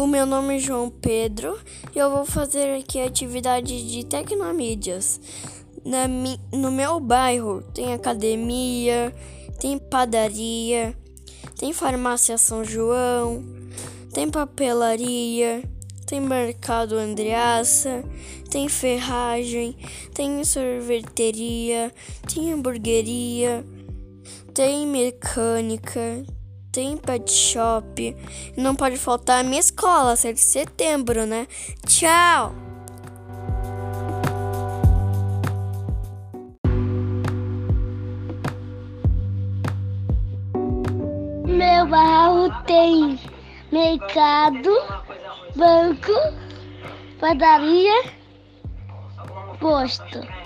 O meu nome é João Pedro e eu vou fazer aqui atividade de tecnomídias. Na mi, no meu bairro tem academia, tem padaria, tem farmácia São João, tem papelaria, tem mercado Andreaça, tem ferragem, tem sorveteria, tem hamburgueria, tem mecânica, tem pet shop. Não pode faltar a minha escola, 7 de setembro, né? Tchau! Meu bairro tem mercado, banco, padaria, posto.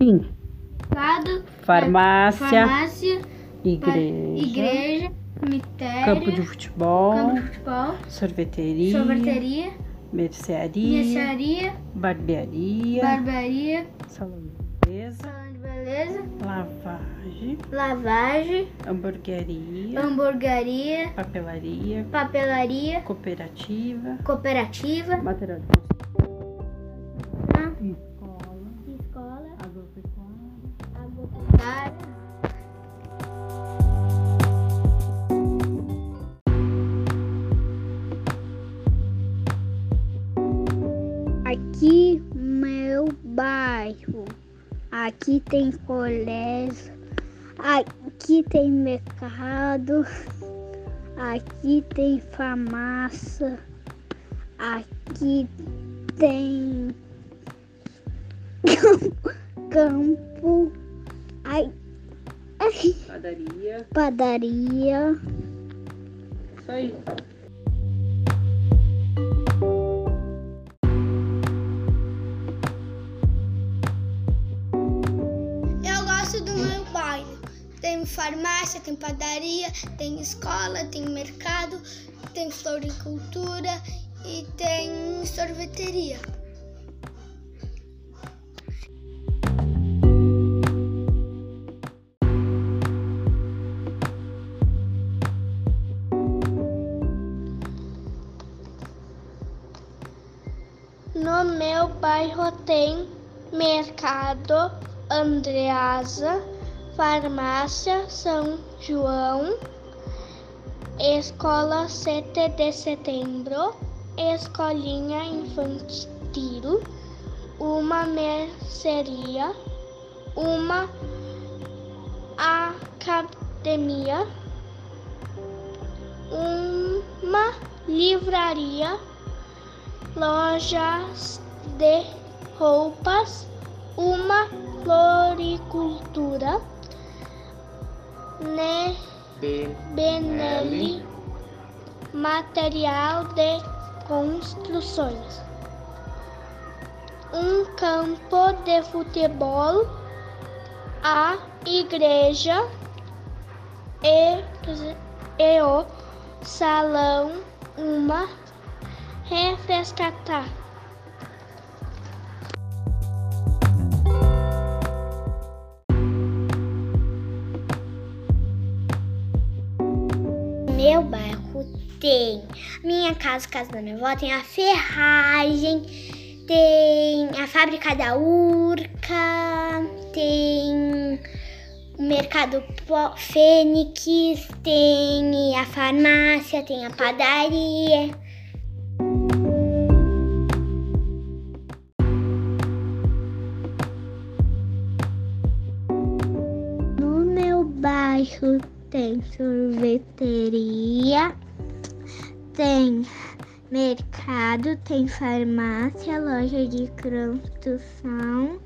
Mercado, Farmácia, farmácia, igreja, igreja, cemitério, campo de futebol, campo de futebol, sorveteria, sorveteria, mercearia, mercearia, barbearia, barbearia, salão de beleza, salão de beleza, lavagem, lavagem, hamburgueria, hamburgueria, papelaria, papelaria, cooperativa, cooperativa, material de construção, Aqui meu bairro. Aqui tem colégio. Aqui tem mercado. Aqui tem farmácia. Aqui tem campo. Ai, Padaria, padaria. isso aí. Eu gosto do meu bairro. Tem farmácia, tem padaria, tem escola, tem mercado, tem floricultura e tem sorveteria. Tem mercado, Andreasa, farmácia São João, escola 7 de setembro, escolinha infantil, uma mercearia, uma academia, uma livraria lojas de roupas, uma floricultura, ne, Benelli, material de construções, um campo de futebol, a igreja e, e o salão, uma refrescata. Meu bairro tem minha casa, casa da minha avó, tem a ferragem, tem a fábrica da Urca, tem o mercado Fênix, tem a farmácia, tem a padaria. No meu bairro tem sorveteria, tem mercado, tem farmácia, loja de construção,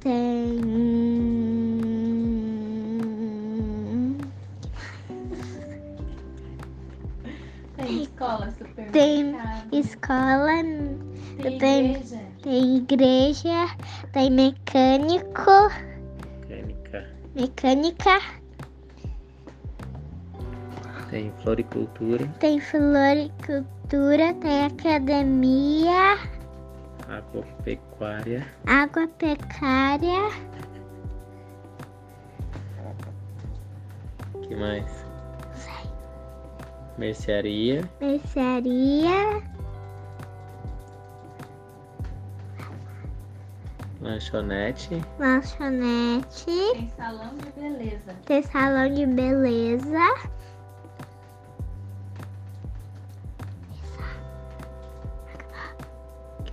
tem. Tem escola, Tem supermercado, escola, tem tem- igreja. tem igreja, tem mecânico, Mecânica. mecânica, Tem floricultura, tem floricultura, tem academia, Agropecuária. Agropecuária. que mais? Mercearia. Mercearia. Lanchonete. Lanchonete. Tem salão de beleza. Tem salão de beleza.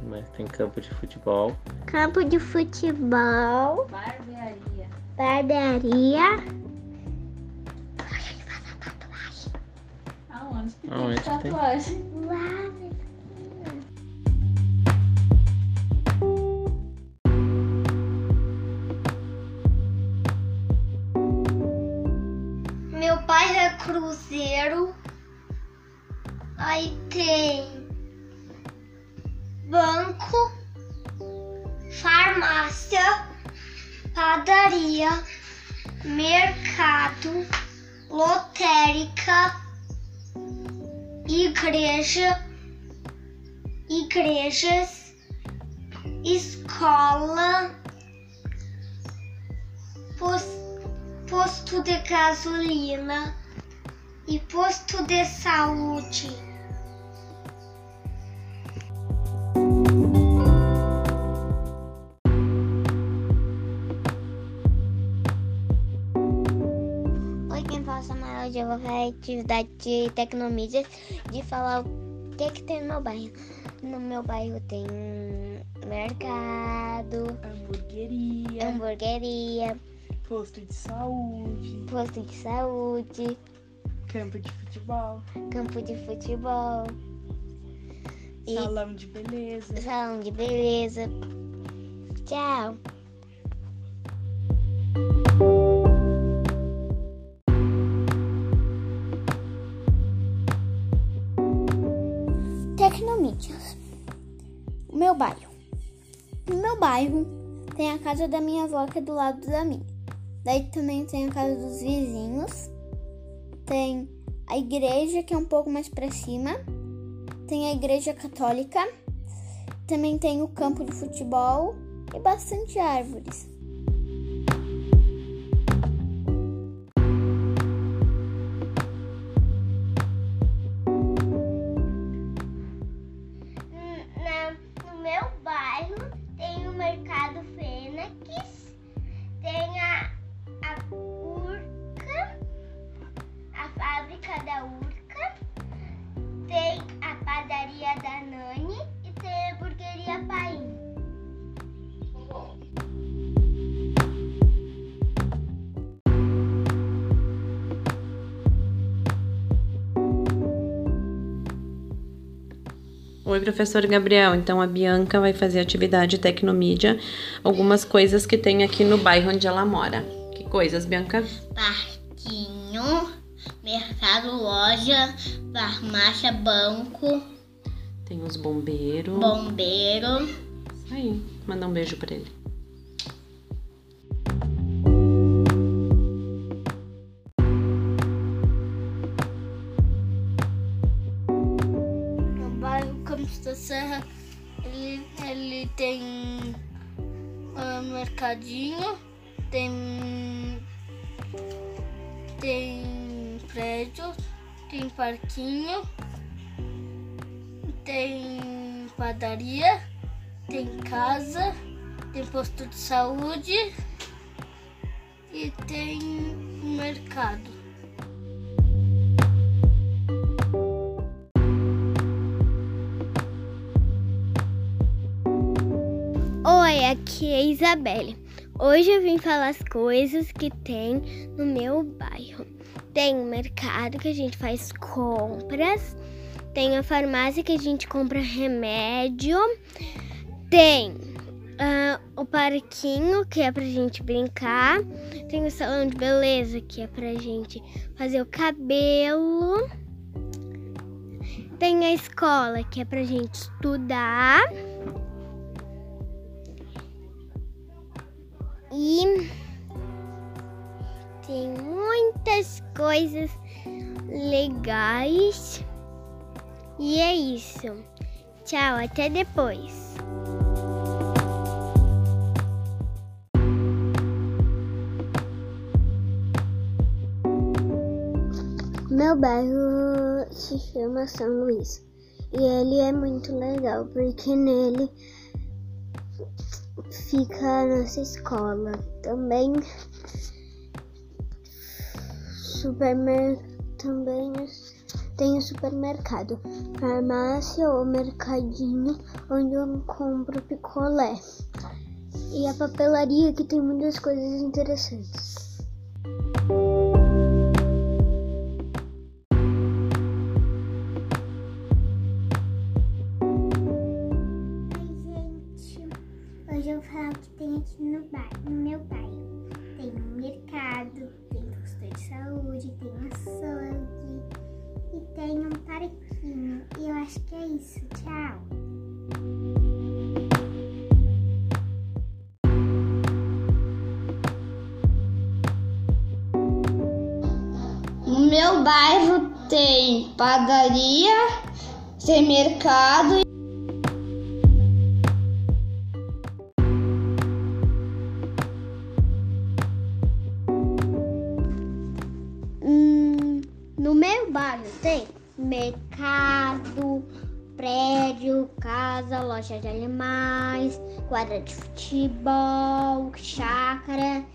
Mais? Tem campo de futebol. Campo de futebol. Barbearia. Barbearia. Aonde que Aonde que tem tem? tatuagem? Lá. Meu pai é cruzeiro. Aí tem banco, farmácia, padaria, mercado, lotérica, igreja, igrejas, escola, pos- posto de gasolina e posto de saúde. Hoje eu vou fazer atividade de tecnomídias de falar o que que tem no meu bairro. No meu bairro tem mercado, Hamburgueria, hamburgueria, posto de saúde, posto de saúde, campo de futebol, campo de futebol, salão de beleza. salão de beleza. Tchau! Meu bairro. No meu bairro tem a casa da minha avó que é do lado da minha. Daí também tem a casa dos vizinhos. Tem a igreja que é um pouco mais pra cima. Tem a igreja católica. Também tem o campo de futebol e bastante árvores. Oi, professor Gabriel. Então a Bianca vai fazer atividade tecnomídia, algumas coisas que tem aqui no bairro onde ela mora. Que coisas, Bianca? Parquinho, mercado, loja, farmácia, banco, Tem os bombeiros. bombeiro. Isso aí. Manda um beijo pra ele. Ele, ele tem ah, mercadinho, tem, tem prédio, tem parquinho, tem padaria, tem casa, tem posto de saúde e tem mercado. Aqui é Isabelle. Hoje eu vim falar as coisas que tem no meu bairro. Tem o mercado que a gente faz compras, tem a farmácia que a gente compra remédio, tem ah, o parquinho que é pra gente brincar, tem o salão de beleza que é pra gente fazer o cabelo, tem a escola que é pra gente estudar. E tem muitas coisas legais. E é isso. Tchau, até depois. Meu bairro se chama São Luís e ele é muito legal porque nele fica a nossa escola. Também supermer... também tem o supermercado, farmácia ou mercadinho onde eu compro picolé. E a papelaria que tem muitas coisas interessantes. Parquinho. E eu acho que é isso. Tchau! No meu bairro tem padaria, tem mercado. Hum, no meu bairro tem mercado, prédio, casa, loja de animais, quadra de futebol, chácara